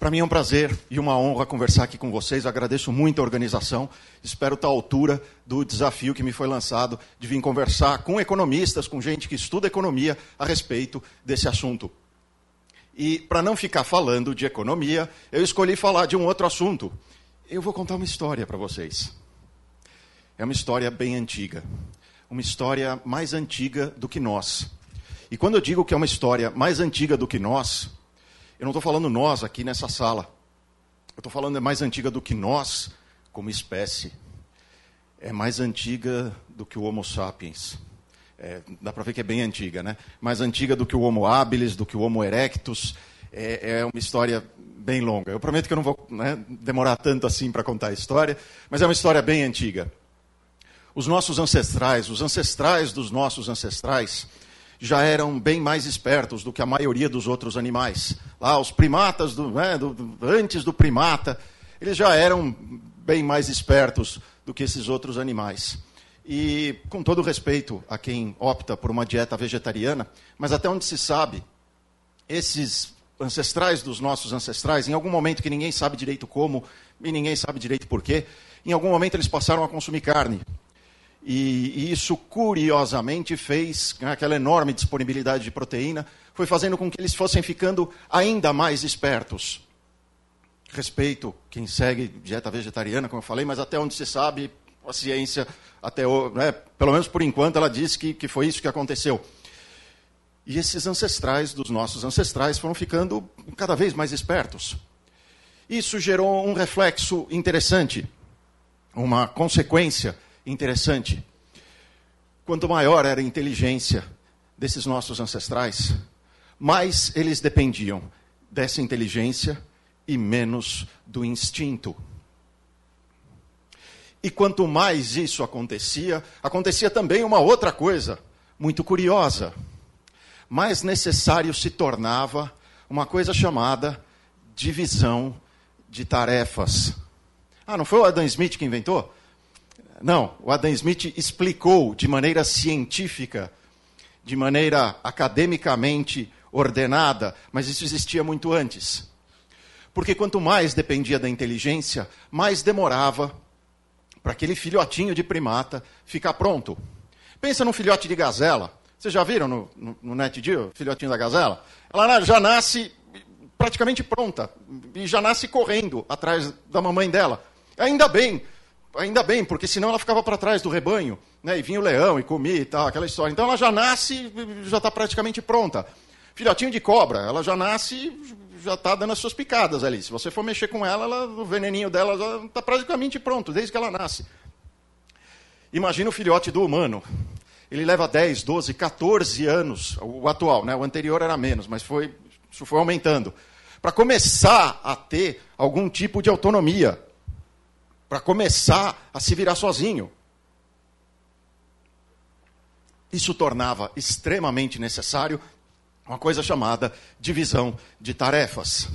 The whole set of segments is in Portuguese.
Para mim é um prazer e uma honra conversar aqui com vocês. agradeço muito a organização. Espero estar à altura do desafio que me foi lançado de vir conversar com economistas, com gente que estuda economia a respeito desse assunto. E para não ficar falando de economia, eu escolhi falar de um outro assunto. Eu vou contar uma história para vocês. É uma história bem antiga. Uma história mais antiga do que nós. E quando eu digo que é uma história mais antiga do que nós, eu não estou falando nós aqui nessa sala. Eu estou falando é mais antiga do que nós como espécie. É mais antiga do que o Homo sapiens. É, dá para ver que é bem antiga, né? Mais antiga do que o Homo habilis, do que o Homo erectus. É, é uma história bem longa. Eu prometo que eu não vou né, demorar tanto assim para contar a história, mas é uma história bem antiga. Os nossos ancestrais, os ancestrais dos nossos ancestrais, já eram bem mais espertos do que a maioria dos outros animais. Lá, os primatas, do, né, do, antes do primata, eles já eram bem mais espertos do que esses outros animais. E, com todo respeito a quem opta por uma dieta vegetariana, mas até onde se sabe, esses ancestrais dos nossos ancestrais, em algum momento que ninguém sabe direito como e ninguém sabe direito porquê, em algum momento eles passaram a consumir carne. E, isso, curiosamente, fez aquela enorme disponibilidade de proteína, foi fazendo com que eles fossem ficando ainda mais espertos. Respeito quem segue dieta vegetariana, como eu falei, mas até onde se sabe, a ciência, até né, pelo menos por enquanto, ela diz que, que foi isso que aconteceu. E esses ancestrais dos nossos ancestrais foram ficando cada vez mais espertos. Isso gerou um reflexo interessante, uma consequência interessante. Quanto maior era a inteligência desses nossos ancestrais, mais eles dependiam dessa inteligência e menos do instinto. E quanto mais isso acontecia, acontecia também uma outra coisa muito curiosa. Mais necessário se tornava uma coisa chamada divisão de tarefas. Ah, não foi o Adam Smith que inventou? Não, o Adam Smith explicou de maneira científica, de maneira academicamente ordenada, mas isso existia muito antes. Porque quanto mais dependia da inteligência, mais demorava para aquele filhotinho de primata ficar pronto. Pensa num filhote de gazela. Vocês já viram no, no, no NetGeo, filhotinho da gazela? Ela já nasce praticamente pronta e já nasce correndo atrás da mamãe dela. Ainda bem, Ainda bem, porque senão ela ficava para trás do rebanho, né? E vinha o leão e comia e tal, aquela história. Então ela já nasce, já está praticamente pronta. Filhotinho de cobra, ela já nasce, já está dando as suas picadas ali. Se você for mexer com ela, ela o veneninho dela já está praticamente pronto, desde que ela nasce. Imagina o filhote do humano. Ele leva 10, 12, 14 anos, o atual, né? o anterior era menos, mas foi, isso foi aumentando, para começar a ter algum tipo de autonomia para começar a se virar sozinho. Isso tornava extremamente necessário uma coisa chamada divisão de tarefas.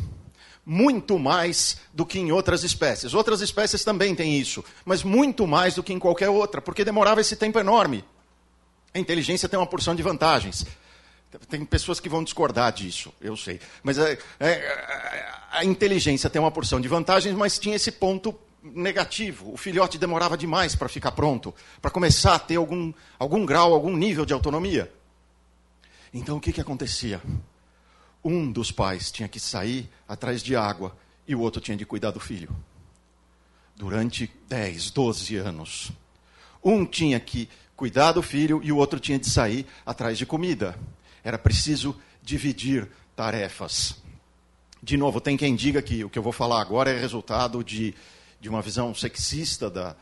Muito mais do que em outras espécies. Outras espécies também têm isso, mas muito mais do que em qualquer outra, porque demorava esse tempo enorme. A inteligência tem uma porção de vantagens. Tem pessoas que vão discordar disso, eu sei. Mas é, é, a inteligência tem uma porção de vantagens, mas tinha esse ponto negativo. O filhote demorava demais para ficar pronto, para começar a ter algum, algum grau, algum nível de autonomia. Então o que, que acontecia? Um dos pais tinha que sair atrás de água e o outro tinha de cuidar do filho. Durante 10, 12 anos. Um tinha que cuidar do filho e o outro tinha de sair atrás de comida. Era preciso dividir tarefas. De novo, tem quem diga que o que eu vou falar agora é resultado de de uma visão sexista da,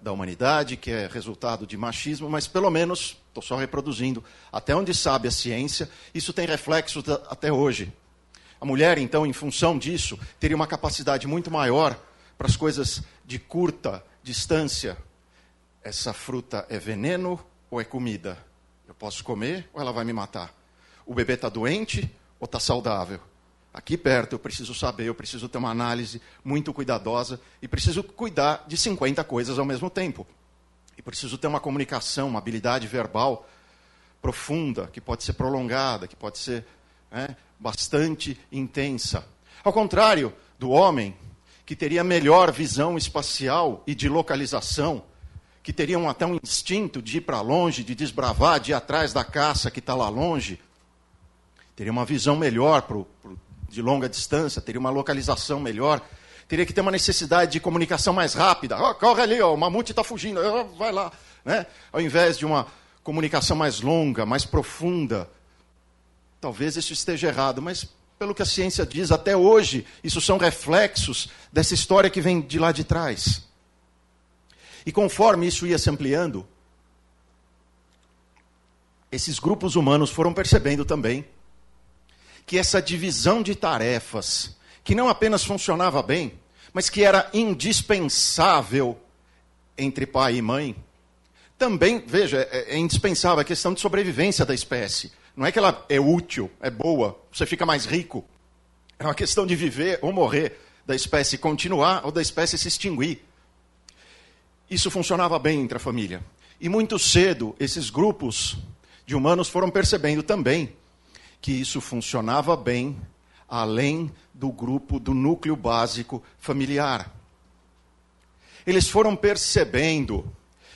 da humanidade, que é resultado de machismo, mas pelo menos, estou só reproduzindo, até onde sabe a ciência, isso tem reflexos até hoje. A mulher, então, em função disso, teria uma capacidade muito maior para as coisas de curta distância. Essa fruta é veneno ou é comida? Eu posso comer ou ela vai me matar? O bebê está doente ou está saudável? Aqui perto, eu preciso saber, eu preciso ter uma análise muito cuidadosa e preciso cuidar de 50 coisas ao mesmo tempo. E preciso ter uma comunicação, uma habilidade verbal profunda, que pode ser prolongada, que pode ser né, bastante intensa. Ao contrário do homem, que teria melhor visão espacial e de localização, que teriam até um instinto de ir para longe, de desbravar, de ir atrás da caça que está lá longe, teria uma visão melhor pro, pro, de longa distância, teria uma localização melhor, teria que ter uma necessidade de comunicação mais rápida. Oh, corre ali, oh, o mamute está fugindo, oh, vai lá. Né? Ao invés de uma comunicação mais longa, mais profunda. Talvez isso esteja errado, mas pelo que a ciência diz, até hoje, isso são reflexos dessa história que vem de lá de trás. E conforme isso ia se ampliando, esses grupos humanos foram percebendo também que essa divisão de tarefas, que não apenas funcionava bem, mas que era indispensável entre pai e mãe, também, veja, é, é indispensável a questão de sobrevivência da espécie. Não é que ela é útil, é boa, você fica mais rico. É uma questão de viver ou morrer, da espécie continuar ou da espécie se extinguir. Isso funcionava bem entre a família. E muito cedo, esses grupos de humanos foram percebendo também que isso funcionava bem além do grupo, do núcleo básico familiar. Eles foram percebendo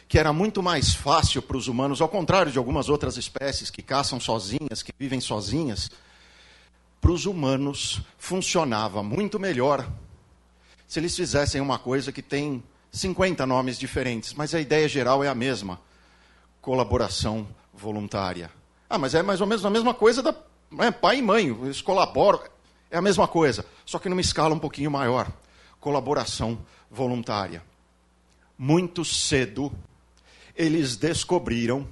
que era muito mais fácil para os humanos, ao contrário de algumas outras espécies que caçam sozinhas, que vivem sozinhas, para os humanos funcionava muito melhor se eles fizessem uma coisa que tem 50 nomes diferentes, mas a ideia geral é a mesma: colaboração voluntária. Ah, mas é mais ou menos a mesma coisa da é, pai e mãe, eles colaboram, é a mesma coisa, só que numa escala um pouquinho maior. Colaboração voluntária. Muito cedo, eles descobriram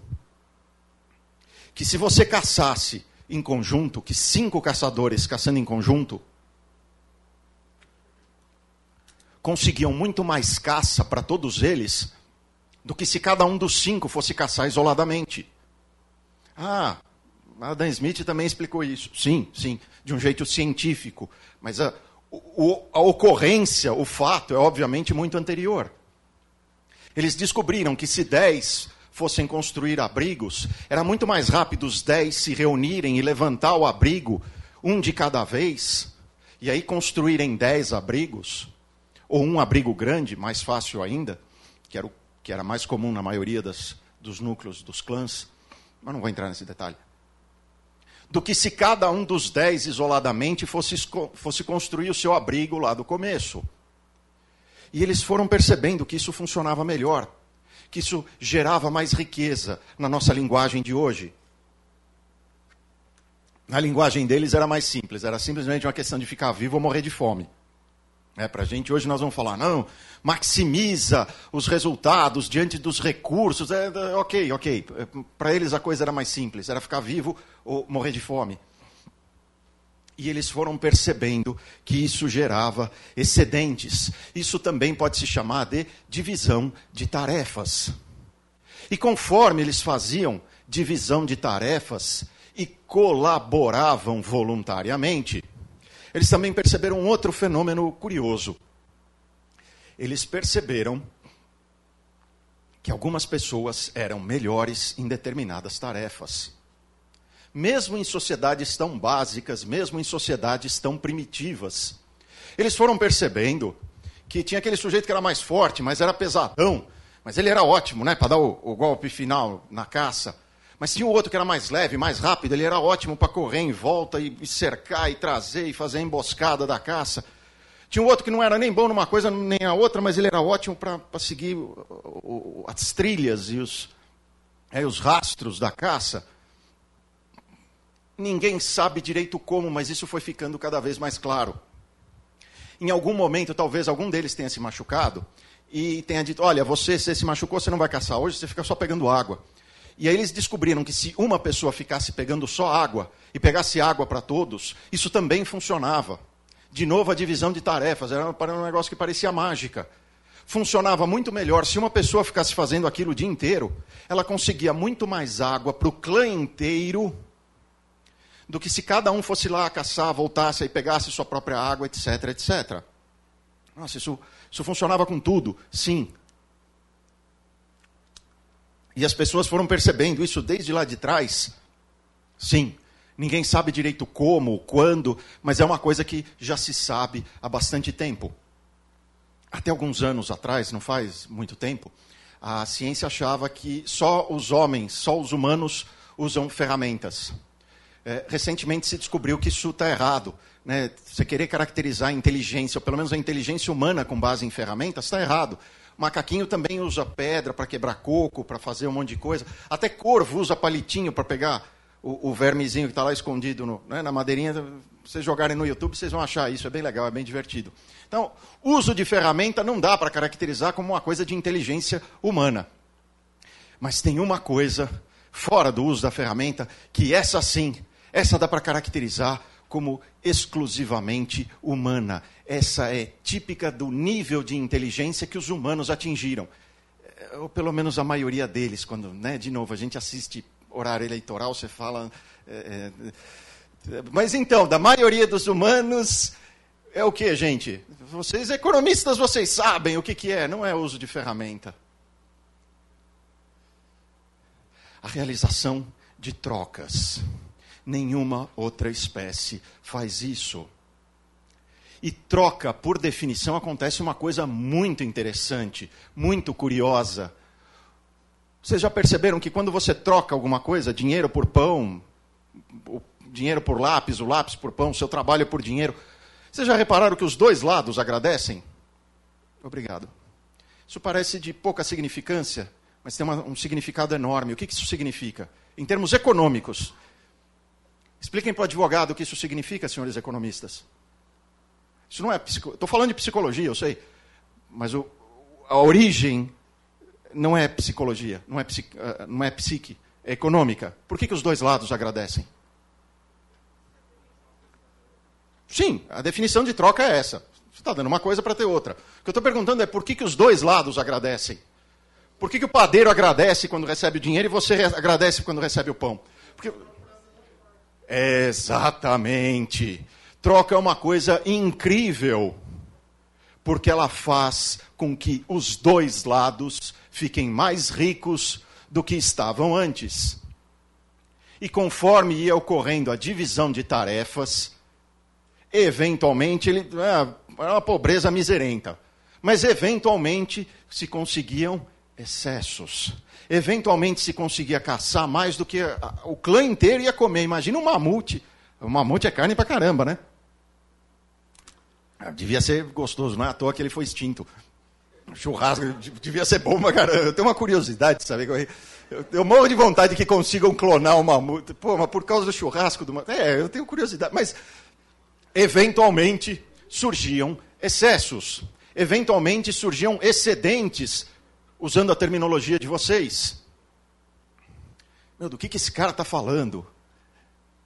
que se você caçasse em conjunto, que cinco caçadores caçando em conjunto, conseguiam muito mais caça para todos eles do que se cada um dos cinco fosse caçar isoladamente. Ah, Adam Smith também explicou isso. Sim, sim, de um jeito científico. Mas a, a ocorrência, o fato, é obviamente muito anterior. Eles descobriram que se dez fossem construir abrigos, era muito mais rápido os dez se reunirem e levantar o abrigo, um de cada vez, e aí construírem dez abrigos, ou um abrigo grande, mais fácil ainda, que era, o, que era mais comum na maioria das, dos núcleos dos clãs, mas não vou entrar nesse detalhe. Do que se cada um dos dez isoladamente fosse, fosse construir o seu abrigo lá do começo. E eles foram percebendo que isso funcionava melhor, que isso gerava mais riqueza na nossa linguagem de hoje. Na linguagem deles era mais simples, era simplesmente uma questão de ficar vivo ou morrer de fome. É, Para a gente hoje nós vamos falar, não, maximiza os resultados diante dos recursos. É, é ok, ok. Para eles a coisa era mais simples, era ficar vivo ou morrer de fome e eles foram percebendo que isso gerava excedentes. Isso também pode se chamar de divisão de tarefas. E conforme eles faziam divisão de tarefas e colaboravam voluntariamente, eles também perceberam outro fenômeno curioso. Eles perceberam que algumas pessoas eram melhores em determinadas tarefas mesmo em sociedades tão básicas, mesmo em sociedades tão primitivas. Eles foram percebendo que tinha aquele sujeito que era mais forte, mas era pesadão, mas ele era ótimo, né, para dar o, o, golpe final na caça. Mas tinha o outro que era mais leve, mais rápido, ele era ótimo para correr em volta e, cercar e trazer e fazer a emboscada da caça. Tinha um outro que não era nem bom numa coisa nem a outra, mas ele era ótimo para seguir o, o, as trilhas e os, é, os rastros da caça. Ninguém sabe direito como, mas isso foi ficando cada vez mais claro. Em algum momento, talvez algum deles tenha se machucado e tenha dito: Olha, você, se se machucou, você não vai caçar hoje, você fica só pegando água. E aí eles descobriram que se uma pessoa ficasse pegando só água e pegasse água para todos, isso também funcionava. De novo, a divisão de tarefas era um negócio que parecia mágica. Funcionava muito melhor se uma pessoa ficasse fazendo aquilo o dia inteiro, ela conseguia muito mais água para o clã inteiro do que se cada um fosse lá caçar, voltasse e pegasse sua própria água, etc, etc. Nossa, isso, isso funcionava com tudo, sim. E as pessoas foram percebendo isso desde lá de trás. Sim, Ninguém sabe direito como, quando, mas é uma coisa que já se sabe há bastante tempo. Até alguns anos atrás, não faz muito tempo, a ciência achava que só os homens, só os humanos usam ferramentas. É, recentemente se descobriu que isso está errado. Né? Você querer caracterizar a inteligência, ou pelo menos a inteligência humana com base em ferramentas, está errado. Macaquinho também usa pedra para quebrar coco, para fazer um monte de coisa. Até corvo usa palitinho para pegar o, o, vermezinho que está lá escondido no, né, na madeirinha. Vocês jogarem no YouTube, vocês vão achar isso. É bem legal, é bem divertido. Então, uso de ferramenta não dá para caracterizar como uma coisa de inteligência humana. Mas tem uma coisa fora do uso da ferramenta que essa sim, essa dá para caracterizar como exclusivamente humana. Essa é típica do nível de inteligência que os humanos atingiram. É, ou pelo menos a maioria deles, quando, né, de novo, a gente assiste horário eleitoral, você fala. É, é, mas então, da maioria dos humanos, é o que, gente? Vocês, economistas, vocês sabem o que, que é, não é uso de ferramenta. A realização de trocas. Nenhuma outra espécie faz isso. E troca, por definição, acontece uma coisa muito interessante, muito curiosa. Vocês já perceberam que quando você troca alguma coisa, dinheiro por pão, dinheiro por lápis, o lápis por pão, seu trabalho por dinheiro, vocês já repararam que os dois lados agradecem? Obrigado. Isso parece de pouca significância, mas tem uma, um significado enorme. O que, que isso significa? Em termos econômicos, Expliquem para o advogado o que isso significa, senhores economistas. Isso não é Estou falando de psicologia, eu sei. Mas o, a origem não é psicologia, não é, psique, eh, não é psique, é econômica. Por que, que os dois lados agradecem? Sim, a definição de troca é essa. Você está dando uma coisa para ter outra. O que eu estou perguntando é por que, que os dois lados agradecem? Por que, que o padeiro agradece quando recebe o dinheiro e você agradece quando recebe o pão? Porque Exatamente. Troca é uma coisa incrível, porque ela faz com que os dois lados fiquem mais ricos do que estavam antes. E conforme ia ocorrendo a divisão de tarefas, eventualmente ele é, era uma pobreza miserenta, mas eventualmente se conseguiam excessos eventualmente se conseguia caçar mais do que o clã inteiro ia comer. Imagina um mamute. O mamute é carne pra caramba, né? Ah, devia ser gostoso, não é à toa que ele foi extinto. Churrasco devia ser bom pra caramba. Eu tenho uma curiosidade, sabe? Eu, eu morro de vontade que consigam clonar um mamute. Pô, mas por causa do churrasco do mamute. É, eu tenho curiosidade. Mas, eventualmente, surgiam excessos. Eventualmente surgiam excedentes usando a terminologia de vocês. Meu, do que, que esse cara está falando?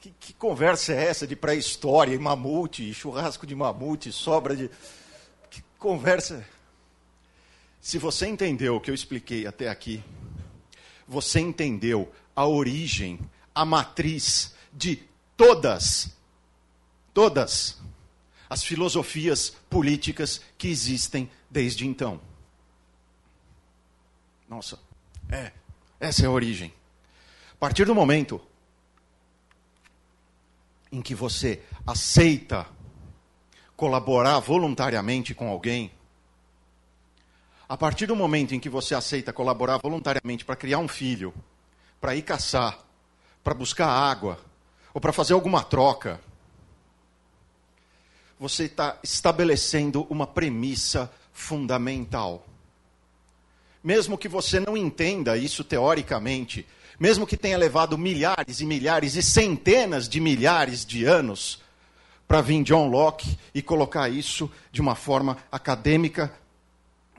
Que, que, conversa é essa de pré-história, mamute, churrasco de mamute, sobra de. Que conversa. Se você entendeu o que eu expliquei até aqui, você entendeu a origem, a matriz de todas, todas as filosofias políticas que existem desde então. Nossa, é, essa é a origem. A partir do momento em que você aceita colaborar voluntariamente com alguém, a partir do momento em que você aceita colaborar voluntariamente para criar um filho, para ir caçar, para buscar água, ou para fazer alguma troca, você está estabelecendo uma premissa fundamental mesmo que você não entenda isso teoricamente, mesmo que tenha levado milhares e milhares e centenas de milhares de anos para vir John Locke e colocar isso de uma forma acadêmica,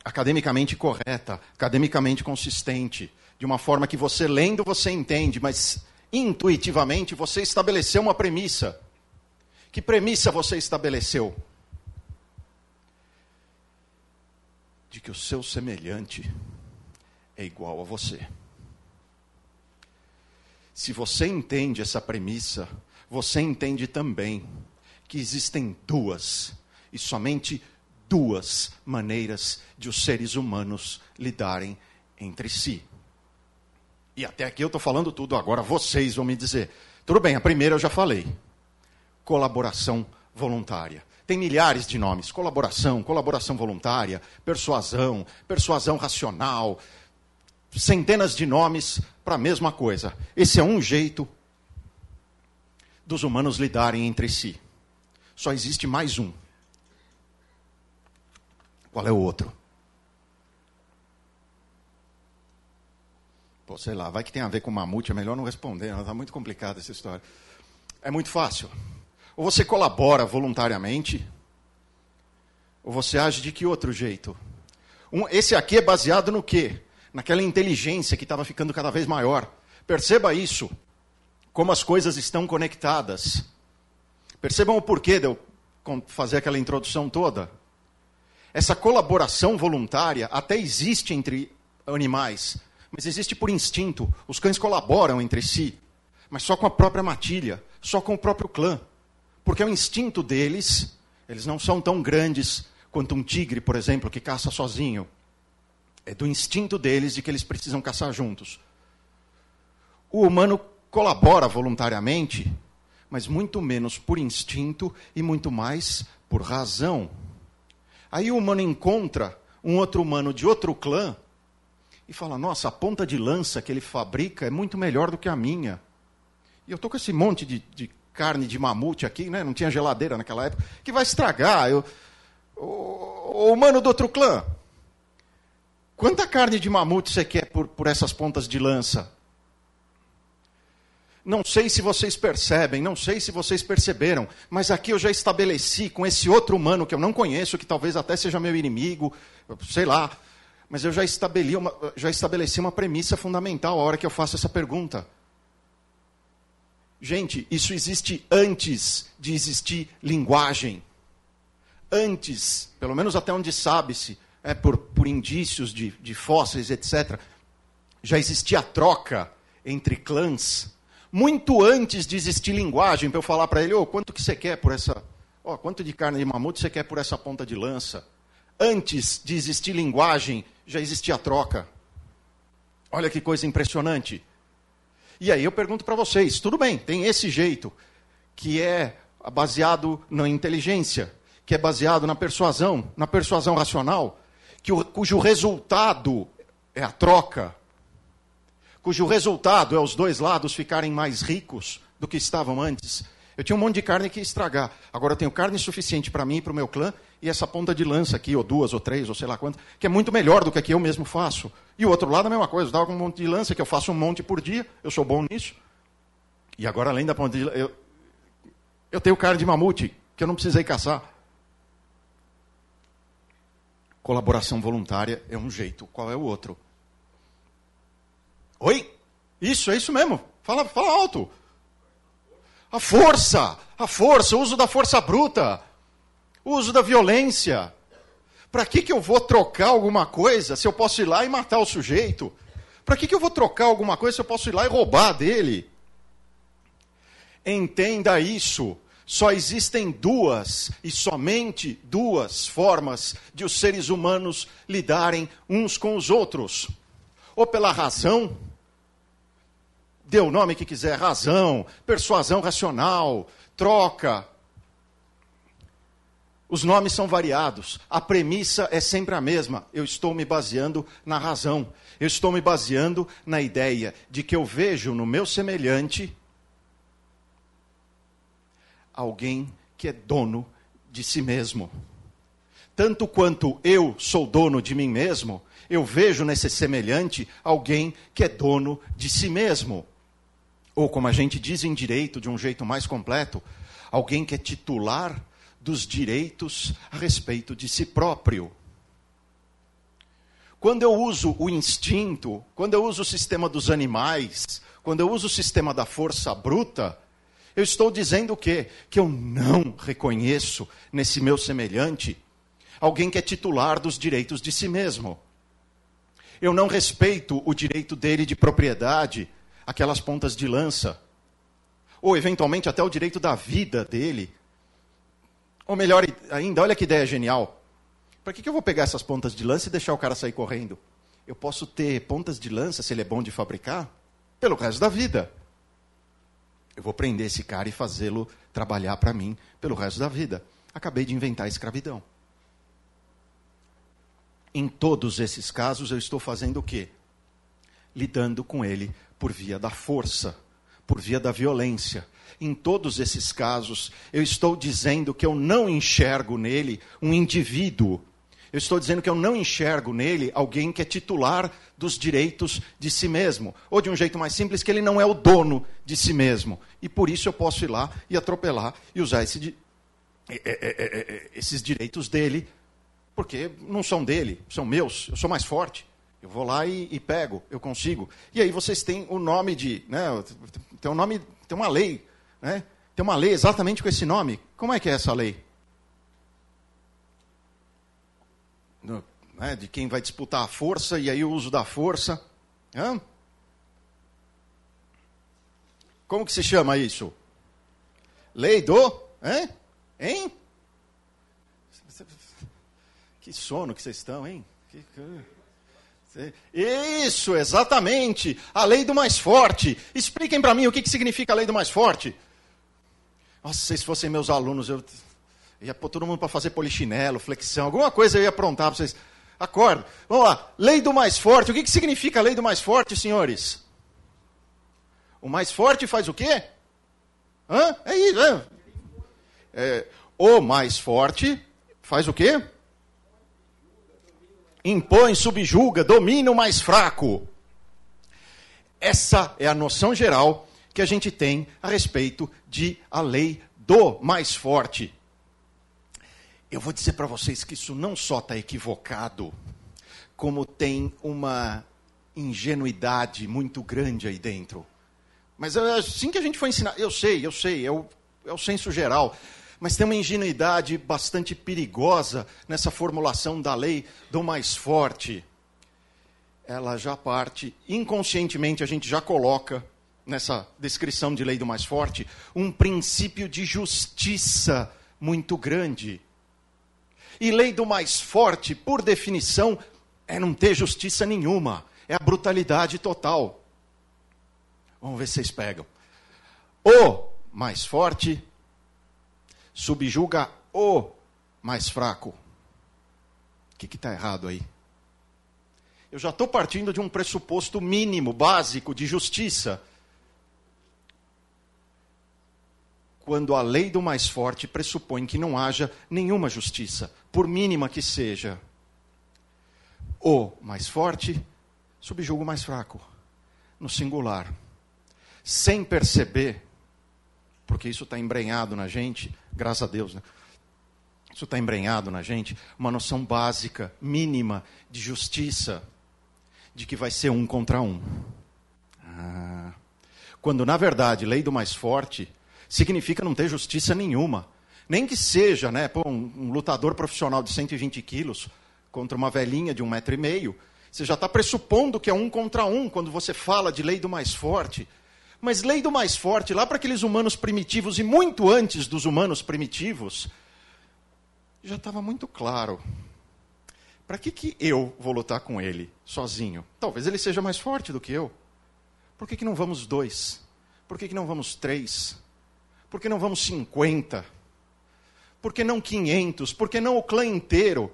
academicamente correta, academicamente consistente, de uma forma que você lendo você entende, mas intuitivamente você estabeleceu uma premissa. Que premissa você estabeleceu? De que o seu semelhante é igual a você. Se você entende essa premissa, você entende também que existem duas, e somente duas maneiras de os seres humanos lidarem entre si. E até aqui eu estou falando tudo, agora vocês vão me dizer: Tudo bem, a primeira eu já falei. Colaboração voluntária. Tem milhares de nomes: colaboração, colaboração voluntária, persuasão, persuasão racional, centenas de nomes para a mesma coisa. Esse é um jeito dos humanos lidarem entre si. Só existe mais um. Qual é o outro? Pô, sei lá, vai que tem a ver com mamute, é melhor não responder, está muito complicada essa história. É muito fácil. Ou você colabora voluntariamente, ou você age de que outro jeito? Um, esse aqui é baseado no quê? Naquela inteligência que estava ficando cada vez maior. Perceba isso, como as coisas estão conectadas. Percebam o porquê de eu fazer aquela introdução toda. Essa colaboração voluntária até existe entre animais, mas existe por instinto. Os cães colaboram entre si, mas só com a própria matilha, só com o próprio clã. Porque é o instinto deles, eles não são tão grandes quanto um tigre, por exemplo, que caça sozinho. É do instinto deles de que eles precisam caçar juntos. O humano colabora voluntariamente mas muito menos por instinto e muito mais por razão. Aí o humano encontra um outro humano de outro clã e fala: Nossa, a ponta de lança que ele fabrica é muito melhor do que a minha. E eu estou com esse monte de, de, carne de mamute aqui, né? não tinha geladeira naquela época, que vai estragar. Eu, o, o humano do outro clã, quanta carne de mamute você quer por, por essas pontas de lança? Não sei se vocês percebem, não sei se vocês perceberam, mas aqui eu já estabeleci com esse outro humano que eu não conheço, que talvez até seja meu inimigo, sei lá, mas eu já estabeleci uma, já estabeleci uma premissa fundamental a hora que eu faço essa pergunta. Gente, isso existe antes de existir linguagem. Antes, pelo menos até onde sabe-se, é, por, por indícios de, de fósseis, etc., já existia troca entre clãs muito antes de existir linguagem para eu falar para ele, oh, quanto que você quer por essa, oh, quanto de carne de mamute você quer por essa ponta de lança? Antes de existir linguagem, já existia troca. Olha que coisa impressionante. E aí eu pergunto para vocês, tudo bem, tem esse jeito que é baseado na inteligência, que é baseado na persuasão, na persuasão racional, que o, cujo resultado é a troca, cujo resultado é os dois lados ficarem mais ricos do que estavam antes. Eu tinha um monte de carne que ia estragar. Agora eu tenho carne suficiente para mim e para o meu clã e essa ponta de lança aqui, ou duas, ou três, ou sei lá quanto, que é muito melhor do que a que eu mesmo faço. E o outro lado a mesma coisa. Com um monte de lança que eu faço um monte por dia, eu sou bom nisso. E agora, além da ponta de lança, eu, eu tenho carne de mamute, que eu não precisei caçar. Colaboração voluntária é um jeito. Qual é o outro? Oi? Isso, é isso mesmo. Fala, fala alto. A força, a força, o uso da força bruta, o uso da violência. Para que, que eu vou trocar alguma coisa se eu posso ir lá e matar o sujeito? Para que, que eu vou trocar alguma coisa se eu posso ir lá e roubar dele? Entenda isso. Só existem duas, e somente duas, formas de os seres humanos lidarem uns com os outros: ou pela razão, dê o nome que quiser, razão, persuasão racional, troca. Os nomes são variados, a premissa é sempre a mesma. Eu estou me baseando na razão, eu estou me baseando na ideia de que eu vejo no meu semelhante alguém que é dono de si mesmo. Tanto quanto eu sou dono de mim mesmo, eu vejo nesse semelhante alguém que é dono de si mesmo. Ou, como a gente diz em direito de um jeito mais completo, alguém que é titular dos direitos a respeito de si próprio. Quando eu uso o instinto, quando eu uso o sistema dos animais, quando eu uso o sistema da força bruta, eu estou dizendo o quê? Que eu não reconheço nesse meu semelhante alguém que é titular dos direitos de si mesmo. Eu não respeito o direito dele de propriedade, aquelas pontas de lança, ou eventualmente até o direito da vida dele. Ou melhor ainda, olha que ideia genial. Para que, que eu vou pegar essas pontas de lança e deixar o cara sair correndo? Eu posso ter pontas de lança, se ele é bom de fabricar, pelo resto da vida. Eu vou prender esse cara e fazê-lo trabalhar para mim pelo resto da vida. Acabei de inventar a escravidão. Em todos esses casos, eu estou fazendo o quê? Lidando com ele por via da força, por via da violência. Em todos esses casos, eu estou dizendo que eu não enxergo nele um indivíduo. Eu estou dizendo que eu não enxergo nele alguém que é titular dos direitos de si mesmo. Ou de um jeito mais simples, que ele não é o dono de si mesmo. E por isso eu posso ir lá e atropelar e usar esse, é, é, é, esses direitos dele porque não são dele, são meus, eu sou mais forte. Eu vou lá e, e pego, eu consigo. E aí vocês têm o nome de. Né, tem um nome, tem uma lei. Né, tem uma lei exatamente com esse nome. Como é que é essa lei? No, né, de quem vai disputar a força e aí o uso da força. Hã? Como que se chama isso? Lei do. Hein? Hein? Que sono que vocês estão, hein? Que... Isso, exatamente. A lei do mais forte. Expliquem para mim o que, que significa a lei do mais forte. Nossa, se vocês fossem meus alunos, eu ia pôr todo mundo para fazer polichinelo, flexão, alguma coisa eu ia aprontar para vocês. Acorda. Vamos lá. Lei do mais forte. O que, que significa a lei do mais forte, senhores? O mais forte faz o quê? Hã? É isso. É. É, o mais forte faz o quê? impõe, subjuga, domina o mais fraco. Essa é a noção geral que a gente tem a respeito de a lei do mais forte. Eu vou dizer para vocês que isso não só está equivocado, como tem uma ingenuidade muito grande aí dentro. Mas é assim que a gente foi ensinar. Eu sei, eu sei, é o, é o senso geral mas tem uma ingenuidade bastante perigosa nessa formulação da lei do mais forte. Ela já parte, inconscientemente, a gente já coloca nessa descrição de lei do mais forte um princípio de justiça muito grande. E lei do mais forte, por definição, é não ter justiça nenhuma, é a brutalidade total. Vamos ver se vocês pegam. O mais forte subjuga o mais fraco. O que está errado aí? Eu já estou partindo de um pressuposto mínimo, básico, de justiça. Quando a lei do mais forte pressupõe que não haja nenhuma justiça, por mínima que seja. O mais forte subjuga o mais fraco, no singular, sem perceber porque isso está embrenhado na gente, graças a Deus, né? Isso está embrenhado na gente, uma noção básica, mínima, de justiça, de que vai ser um contra um. Ah. Quando, na verdade, lei do mais forte significa não ter justiça nenhuma. Nem que seja né, pô, um, um lutador profissional de 120 quilos contra uma velhinha de um metro e meio. Você já está pressupondo que é um contra um quando você fala de lei do mais forte. Mas lei do mais forte, lá para aqueles humanos primitivos e muito antes dos humanos primitivos, já estava muito claro. Para que, que eu vou lutar com ele sozinho? Talvez ele seja mais forte do que eu. Por que, que não vamos dois? Por que, que não vamos três? Por que não vamos cinquenta? Por que não quinhentos? Por que não o clã inteiro?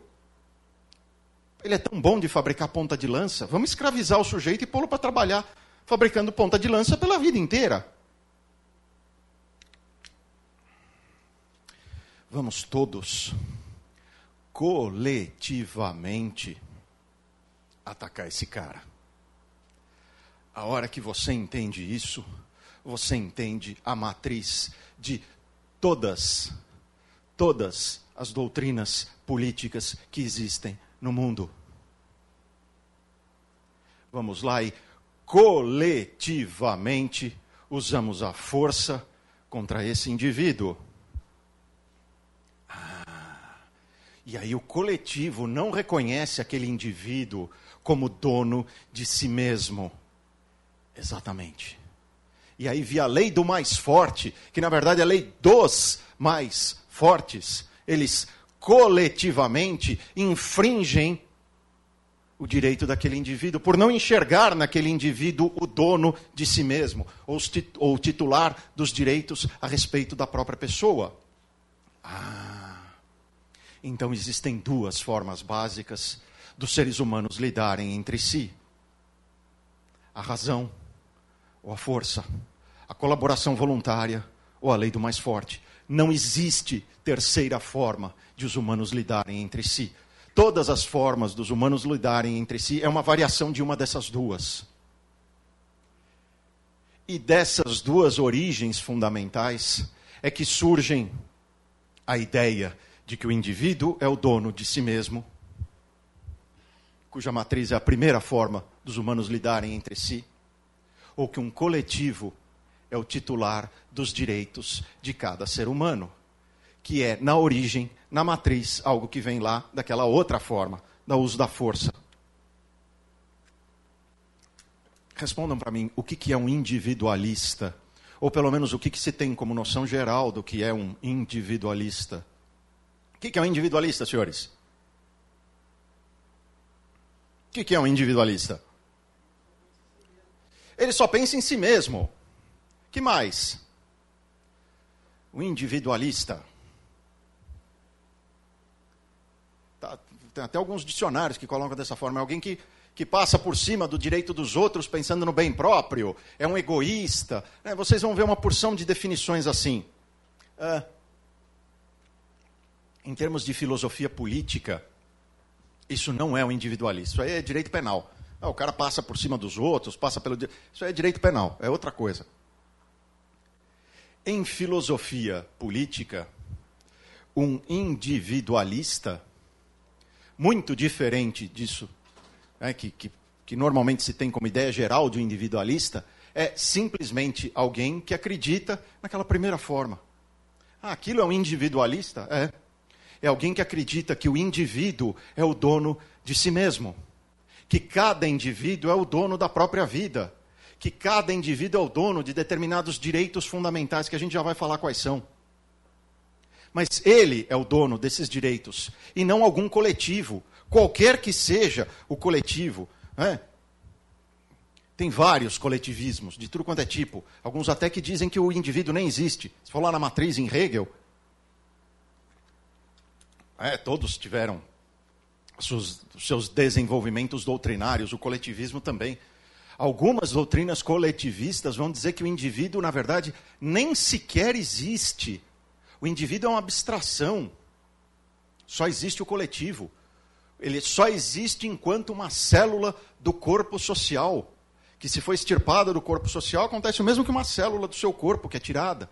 Ele é tão bom de fabricar ponta de lança. Vamos escravizar o sujeito e pô-lo para trabalhar fabricando ponta de lança pela vida inteira. Vamos todos coletivamente atacar esse cara. A hora que você entende isso, você entende a matriz de todas, todas as doutrinas políticas que existem no mundo. Vamos lá e coletivamente usamos a força contra esse indivíduo. Ah, e aí o coletivo não reconhece aquele indivíduo como dono de si mesmo. Exatamente. E aí via a lei do mais forte, que na verdade é a lei dos mais fortes, eles coletivamente infringem o direito daquele indivíduo, por não enxergar naquele indivíduo o dono de si mesmo, ou titular dos direitos a respeito da própria pessoa. Ah, então existem duas formas básicas dos seres humanos lidarem entre si: a razão ou a força, a colaboração voluntária ou a lei do mais forte. Não existe terceira forma de os humanos lidarem entre si. Todas as formas dos humanos lidarem entre si é uma variação de uma dessas duas. E dessas duas origens fundamentais é que surgem a ideia de que o indivíduo é o dono de si mesmo, cuja matriz é a primeira forma dos humanos lidarem entre si, ou que um coletivo é o titular dos direitos de cada ser humano, que é, na origem, na matriz, algo que vem lá daquela outra forma, do uso da força. Respondam para mim, o que, que é um individualista? Ou pelo menos o que, que se tem como noção geral do que é um individualista? O que, que é um individualista, senhores? O que, que é um individualista? Ele só pensa em si mesmo. Que mais? O individualista. Tá, tem até alguns dicionários que colocam dessa forma. É alguém que, que passa por cima do direito dos outros pensando no bem próprio. É um egoísta. É, vocês vão ver uma porção de definições assim. É, em termos de filosofia política, isso não é um individualista. Isso aí é direito penal. Ah, o cara passa por cima dos outros, passa pelo. Isso é direito penal, é outra coisa. Em filosofia política, um individualista, muito diferente disso, né, que, que, que normalmente se tem como ideia geral de um individualista, é simplesmente alguém que acredita naquela primeira forma. Ah, aquilo é um individualista? É. É alguém que acredita que o indivíduo é o dono de si mesmo. Que cada indivíduo é o dono da própria vida que cada indivíduo é o dono de determinados direitos fundamentais, que a gente já vai falar quais são. Mas ele é o dono desses direitos, e não algum coletivo, qualquer que seja o coletivo. Né? Tem vários coletivismos, de tudo quanto é tipo. Alguns até que dizem que o indivíduo nem existe. Se for lá na matriz em Hegel, é, todos tiveram seus, seus desenvolvimentos doutrinários, o coletivismo também. Algumas doutrinas coletivistas vão dizer que o indivíduo, na verdade, nem sequer existe. O indivíduo é uma abstração. Só existe o coletivo. Ele só existe enquanto uma célula do corpo social. Que se for extirpada do corpo social, acontece o mesmo que uma célula do seu corpo que é tirada.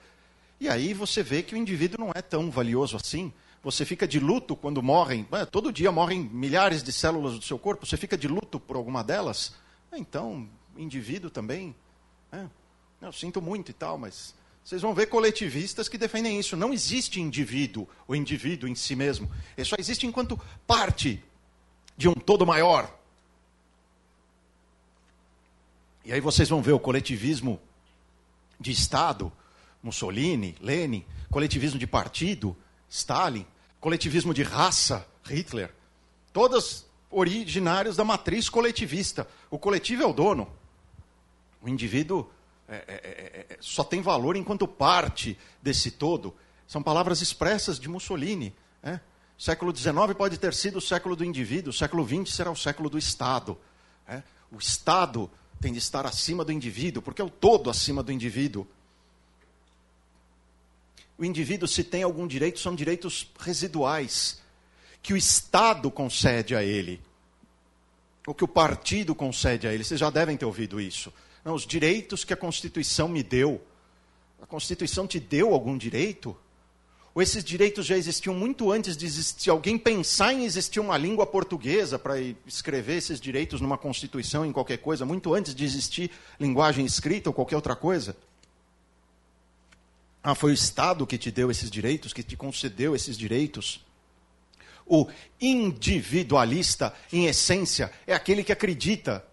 E aí você vê que o indivíduo não é tão valioso assim. Você fica de luto quando morrem. Todo dia morrem milhares de células do seu corpo. Você fica de luto por alguma delas. Então, indivíduo também. Né? Eu sinto muito e tal, mas vocês vão ver coletivistas que defendem isso. Não existe indivíduo, o indivíduo em si mesmo. Ele só existe enquanto parte de um todo maior. E aí vocês vão ver o coletivismo de Estado, Mussolini, Lenin, coletivismo de partido, Stalin, coletivismo de raça, Hitler. Todas originários da matriz coletivista. O coletivo é o dono. O indivíduo é é, é, é, é, só tem valor enquanto parte desse todo. São palavras expressas de Mussolini. Né? O século XIX pode ter sido o século do indivíduo, o século XX será o século do Estado. Né? O Estado tem de estar acima do indivíduo, porque é o todo acima do indivíduo. O indivíduo, se tem algum direito, são direitos residuais, que o Estado concede a ele, ou que o partido concede a ele. Vocês já devem ter ouvido isso. Não, os direitos que a Constituição me deu. A Constituição te deu algum direito? Ou esses direitos já existiam muito antes de existir, alguém pensar em existir uma língua portuguesa para escrever esses direitos numa Constituição, em qualquer coisa, muito antes de existir linguagem escrita ou qualquer outra coisa? Ah, foi o Estado que te deu esses direitos, que te concedeu esses direitos. O individualista, em essência, é aquele que acredita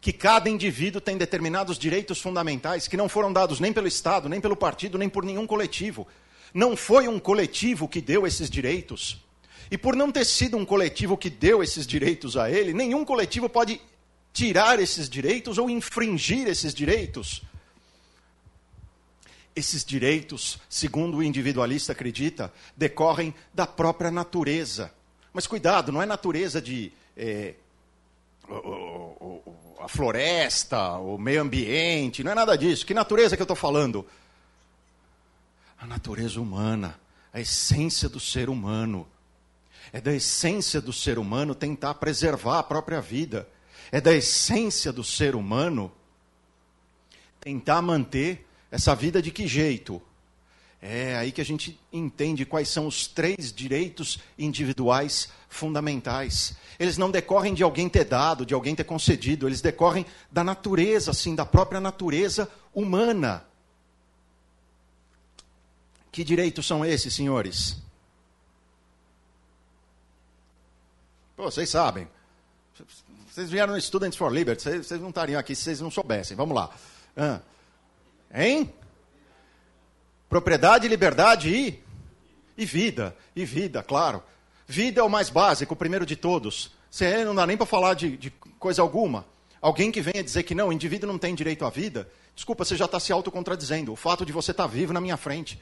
que cada indivíduo tem determinados direitos fundamentais que não foram dados nem pelo Estado, nem pelo partido, nem por nenhum coletivo. Não foi um coletivo que deu esses direitos. E por não ter sido um coletivo que deu esses direitos a ele, nenhum coletivo pode tirar esses direitos ou infringir esses direitos. Esses direitos, segundo o individualista acredita, decorrem da própria natureza. Mas cuidado, não é natureza de é, a floresta, o meio ambiente, não é nada disso. Que natureza que eu estou falando? A natureza humana, a essência do ser humano. É da essência do ser humano tentar preservar a própria vida. É da essência do ser humano tentar manter essa vida de que jeito? É aí que a gente entende quais são os três direitos individuais fundamentais. Eles não decorrem de alguém ter dado, de alguém ter concedido, eles decorrem da natureza, assim, da própria natureza humana. Que direitos são esses, senhores? Pô, vocês sabem. Vocês vieram no Students for Liberty, vocês, não estariam aqui se vocês não soubessem. Vamos lá. Ah. Hein? Propriedade, liberdade e, e vida. E vida, claro. Vida é o mais básico, o primeiro de todos. Você não dá nem para falar de, de, coisa alguma. Alguém que venha dizer que não, o indivíduo não tem direito à vida, desculpa, você já está se autocontradizendo. O fato de você estar tá vivo na minha frente.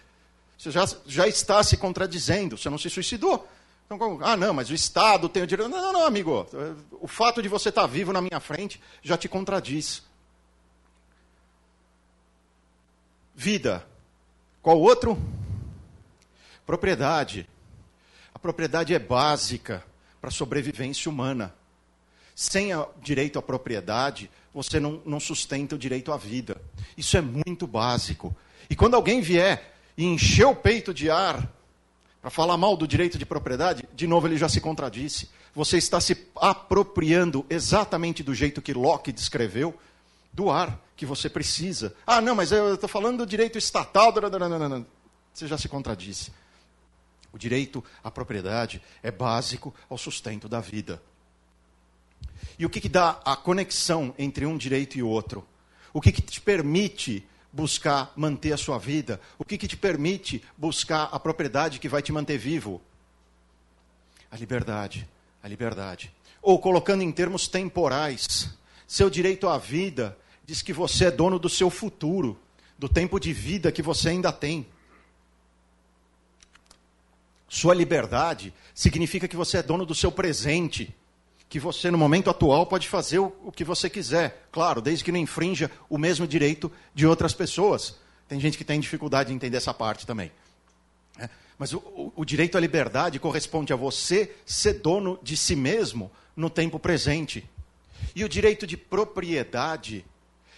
Você já, já está se contradizendo, você não se suicidou. Então, ah, não, mas o Estado tem o direito. Não, não, não, amigo. O fato de você estar tá vivo na minha frente já te contradiz. Vida. Qual outro? Propriedade. A propriedade é básica para a sobrevivência humana. Sem o direito à propriedade, você não, não sustenta o direito à vida. Isso é muito básico. E quando alguém vier e encher o peito de ar para falar mal do direito de propriedade, de novo ele já se contradisse. Você está se apropriando exatamente do jeito que Locke descreveu do ar que você precisa. Ah, não, mas eu estou falando do direito estatal. Você já se contradisse. O direito à propriedade é básico ao sustento da vida. E o que, que dá a conexão entre um direito e outro? O que, que te permite buscar manter a sua vida? O que, que te permite buscar a propriedade que vai te manter vivo? A liberdade. A liberdade. Ou colocando em termos temporais, seu direito à vida diz que você é dono do seu futuro, do tempo de vida que você ainda tem. Sua liberdade significa que você é dono do seu presente, que você, no momento atual, pode fazer o, que você quiser. Claro, desde que não infrinja o mesmo direito de outras pessoas. Tem gente que tem dificuldade de entender essa parte também. É, mas o, o, o direito à liberdade corresponde a você ser dono de si mesmo no tempo presente. E o direito de propriedade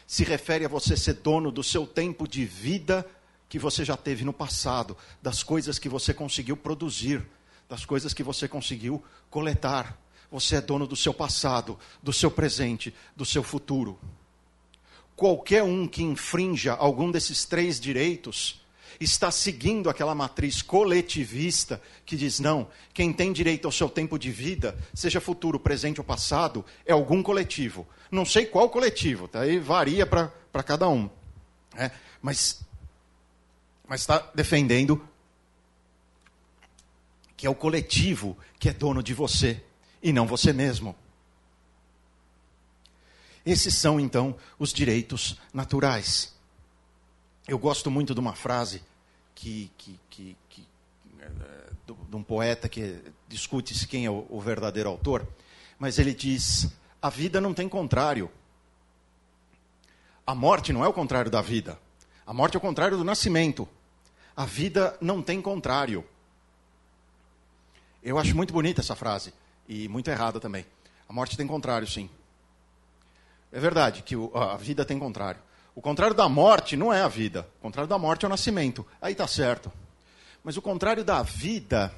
se refere a você ser dono do seu tempo de vida que você já teve no passado, das coisas que você conseguiu produzir, das coisas que você conseguiu coletar. Você é dono do seu passado, do seu presente, do seu futuro. Qualquer um que infrinja algum desses três direitos está seguindo aquela matriz coletivista que diz: não, quem tem direito ao seu tempo de vida, seja futuro, presente ou passado, é algum coletivo. Não sei qual coletivo, tá? aí varia para cada um. É, mas está defendendo que é o coletivo que é dono de você e não você mesmo. Esses são, então, os direitos naturais. Eu gosto muito de uma frase que, que, que, que é, de um poeta que discute quem é o verdadeiro autor, mas ele diz: a vida não tem contrário. A morte não é o contrário da vida. A morte é o contrário do nascimento. A vida não tem contrário. Eu acho muito bonita essa frase e muito errada também. A morte tem contrário, sim. É verdade que a vida tem contrário. O contrário da morte não é a vida. O contrário da morte é o nascimento. Aí está certo. Mas o contrário da vida,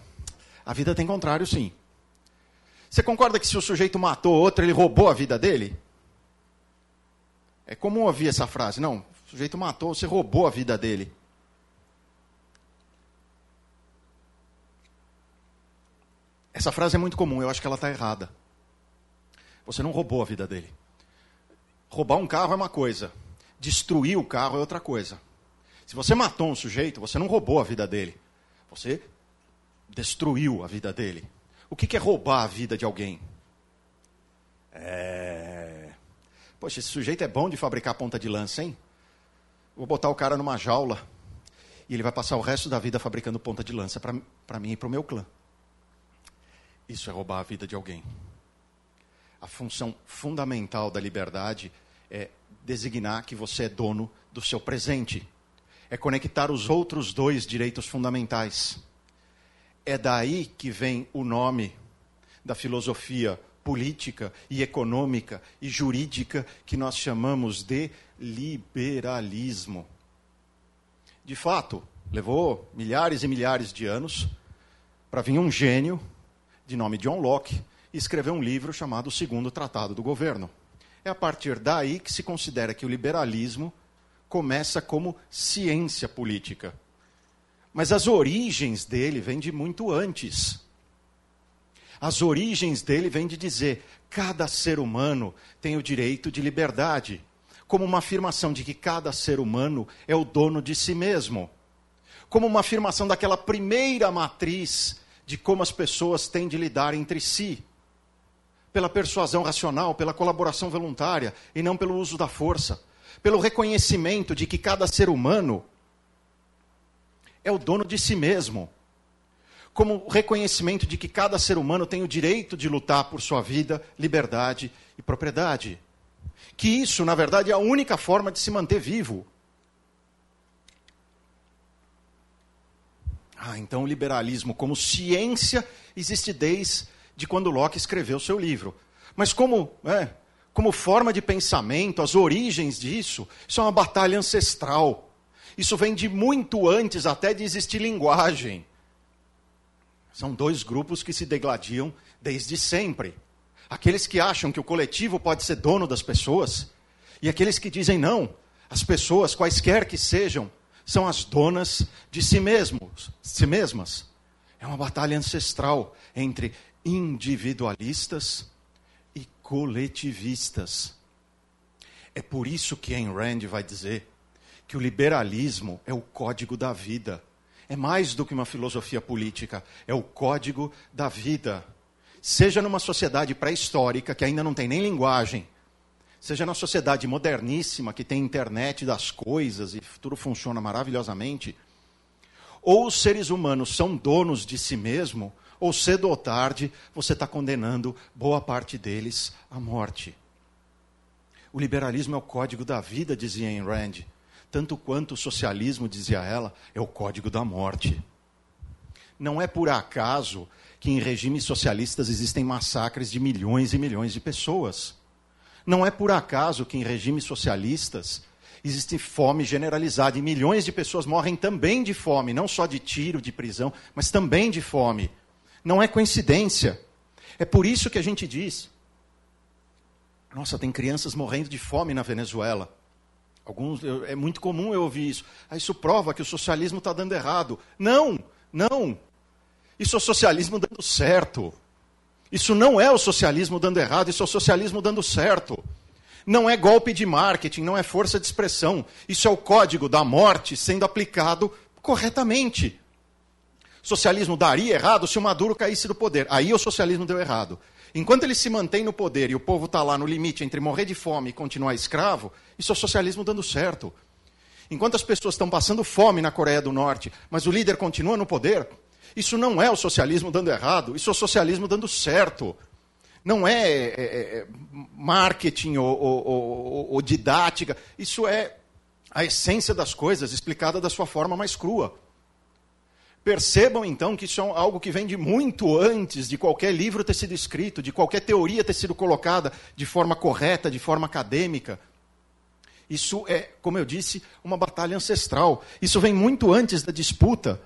a vida tem contrário sim. Você concorda que se o sujeito matou outro, ele roubou a vida dele? É comum ouvir essa frase. Não, o sujeito matou, você roubou a vida dele. Essa frase é muito comum, eu acho que ela está errada. Você não roubou a vida dele. Roubar um carro é uma coisa, Destruir o carro é outra coisa. Se você matou um sujeito, você não roubou a vida dele. Você destruiu a vida dele. O que é roubar a vida de alguém? É. Poxa, esse sujeito é bom de fabricar ponta de lança, hein? Vou botar o cara numa jaula e ele vai passar o resto da vida fabricando ponta de lança para mim e para o meu clã. Isso é roubar a vida de alguém. A função fundamental da liberdade é designar que você é dono do seu presente. É conectar os outros dois direitos fundamentais. É daí que vem o nome da filosofia política e econômica e jurídica que nós chamamos de liberalismo. De fato, levou milhares e milhares de anos para vir um gênio de nome John Locke escrever um livro chamado Segundo Tratado do Governo. É a partir daí que se considera que o liberalismo começa como ciência política. Mas as origens dele vêm de muito antes. As origens dele vêm de dizer: cada ser humano tem o direito de liberdade, como uma afirmação de que cada ser humano é o dono de si mesmo, como uma afirmação daquela primeira matriz de como as pessoas têm de lidar entre si, pela persuasão racional, pela colaboração voluntária e não pelo uso da força, pelo reconhecimento de que cada ser humano é o dono de si mesmo como reconhecimento de que cada ser humano tem o direito de lutar por sua vida, liberdade e propriedade. Que isso, na verdade, é a única forma de se manter vivo. Ah, então o liberalismo como ciência existe desde de quando Locke escreveu seu livro. Mas como, é, como forma de pensamento, as origens disso, isso é uma batalha ancestral. Isso vem de muito antes até de existir linguagem. São dois grupos que se degladiam desde sempre. Aqueles que acham que o coletivo pode ser dono das pessoas, e aqueles que dizem não, as pessoas, quaisquer que sejam, são as donas de si mesmos, si mesmas. É uma batalha ancestral entre individualistas e coletivistas. É por isso que Ayn Rand vai dizer que o liberalismo é o código da vida é mais do que uma filosofia política, é o código da vida. Seja numa sociedade pré-histórica, que ainda não tem nem linguagem, seja na sociedade moderníssima, que tem internet das coisas e tudo funciona maravilhosamente, ou os seres humanos são donos de si mesmo, ou cedo ou tarde você está condenando boa parte deles à morte. O liberalismo é o código da vida, dizia Ayn Rand tanto quanto o socialismo, dizia ela, é o código da morte. Não é por acaso que em regimes socialistas existem massacres de milhões e milhões de pessoas. Não é por acaso que em regimes socialistas existe fome generalizada e milhões de pessoas morrem também de fome, não só de tiro, de prisão, mas também de fome. Não é coincidência. É por isso que a gente diz: nossa, tem crianças morrendo de fome na Venezuela. Alguns, é muito comum eu ouvir isso. Ah, isso prova que o socialismo está dando errado. Não, não. Isso é o socialismo dando certo. Isso não é o socialismo dando errado, isso é o socialismo dando certo. Não é golpe de marketing, não é força de expressão. Isso é o código da morte sendo aplicado corretamente. Socialismo daria errado se o Maduro caísse do poder. Aí o socialismo deu errado. Enquanto ele se mantém no poder e o povo está lá no limite entre morrer de fome e continuar escravo, isso é socialismo dando certo. Enquanto as pessoas estão passando fome na Coreia do Norte, mas o líder continua no poder, isso não é o socialismo dando errado, isso é o socialismo dando certo. Não é, é, é, é marketing ou, ou, ou didática, isso é a essência das coisas explicada da sua forma mais crua. Percebam então que isso é algo que vem de muito antes de qualquer livro ter sido escrito, de qualquer teoria ter sido colocada de forma correta, de forma acadêmica. Isso é, como eu disse, uma batalha ancestral. Isso vem muito antes da disputa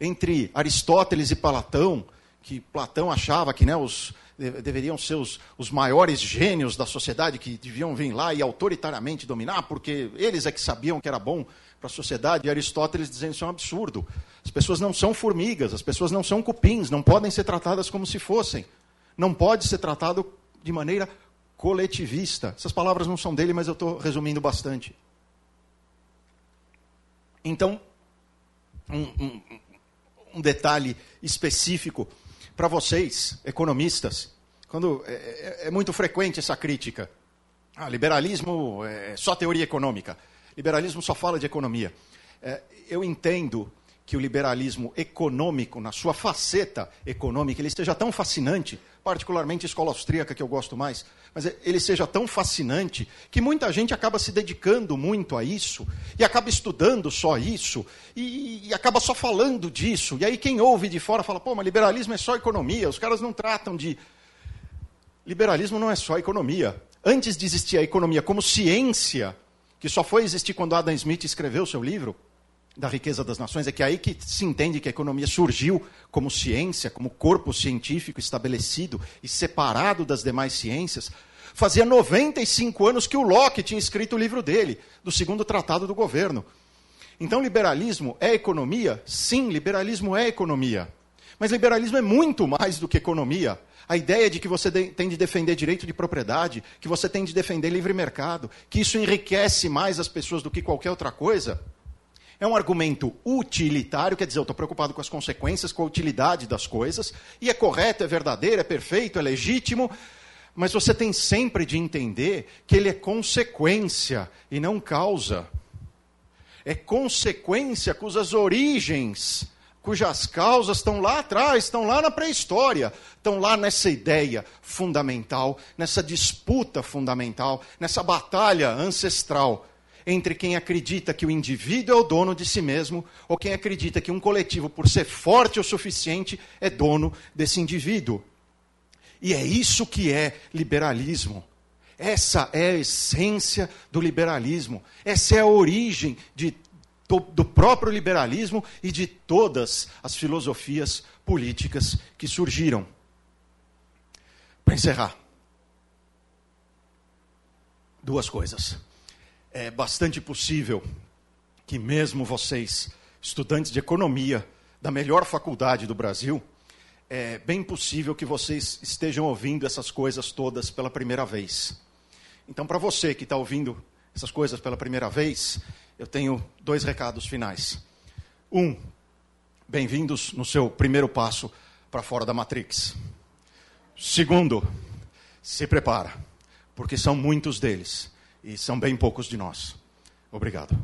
entre Aristóteles e Platão, que Platão achava que né, os, deveriam ser os, os maiores gênios da sociedade, que deviam vir lá e autoritariamente dominar, porque eles é que sabiam que era bom para a sociedade. E Aristóteles dizendo isso é um absurdo. As pessoas não são formigas, as pessoas não são cupins, não podem ser tratadas como se fossem. Não pode ser tratado de maneira coletivista. Essas palavras não são dele, mas eu estou resumindo bastante. Então, um, um, um detalhe específico para vocês, economistas, quando é, é, é, muito frequente essa crítica. Ah, liberalismo é só teoria econômica. Liberalismo só fala de economia. É, eu entendo que o liberalismo econômico, na sua faceta econômica, ele esteja tão fascinante, particularmente a escola austríaca, que eu gosto mais, mas ele seja tão fascinante que muita gente acaba se dedicando muito a isso, e acaba estudando só isso, e, e acaba só falando disso. E aí quem ouve de fora fala, pô, mas liberalismo é só economia, os caras não tratam de. Liberalismo não é só economia. Antes de existir a economia como ciência, que só foi existir quando Adam Smith escreveu seu livro, da riqueza das nações, é que é aí que se entende que a economia surgiu como ciência, como corpo científico estabelecido e separado das demais ciências. Fazia 95 anos que o Locke tinha escrito o livro dele, do segundo tratado do governo. Então, liberalismo é economia? Sim, liberalismo é economia. Mas liberalismo é muito mais do que economia. A ideia de que você tem de defender direito de propriedade, que você tem de defender livre mercado, que isso enriquece mais as pessoas do que qualquer outra coisa, é um argumento utilitário, quer dizer, eu estou preocupado com as consequências, com a utilidade das coisas, e é correto, é verdadeiro, é perfeito, é legítimo, mas você tem sempre de entender que ele é consequência e não causa. É consequência cujas origens, cujas causas estão lá atrás, estão lá na pré-história, estão lá nessa ideia fundamental, nessa disputa fundamental, nessa batalha ancestral entre quem acredita que o indivíduo é o dono de si mesmo ou quem acredita que um coletivo, por ser forte o suficiente, é dono desse indivíduo. E é isso que é liberalismo. Essa é a essência do liberalismo. Essa é a origem de, do, do próprio liberalismo e de todas as filosofias políticas que surgiram. Para encerrar, duas coisas é bastante possível que mesmo vocês, estudantes de economia da melhor faculdade do Brasil, é bem possível que vocês estejam ouvindo essas coisas todas pela primeira vez. Então, para você que está ouvindo essas coisas pela primeira vez, eu tenho dois recados finais. Um, bem-vindos no seu primeiro passo para fora da Matrix. Segundo, se prepara, porque são muitos deles e são bem poucos de nós. Obrigado.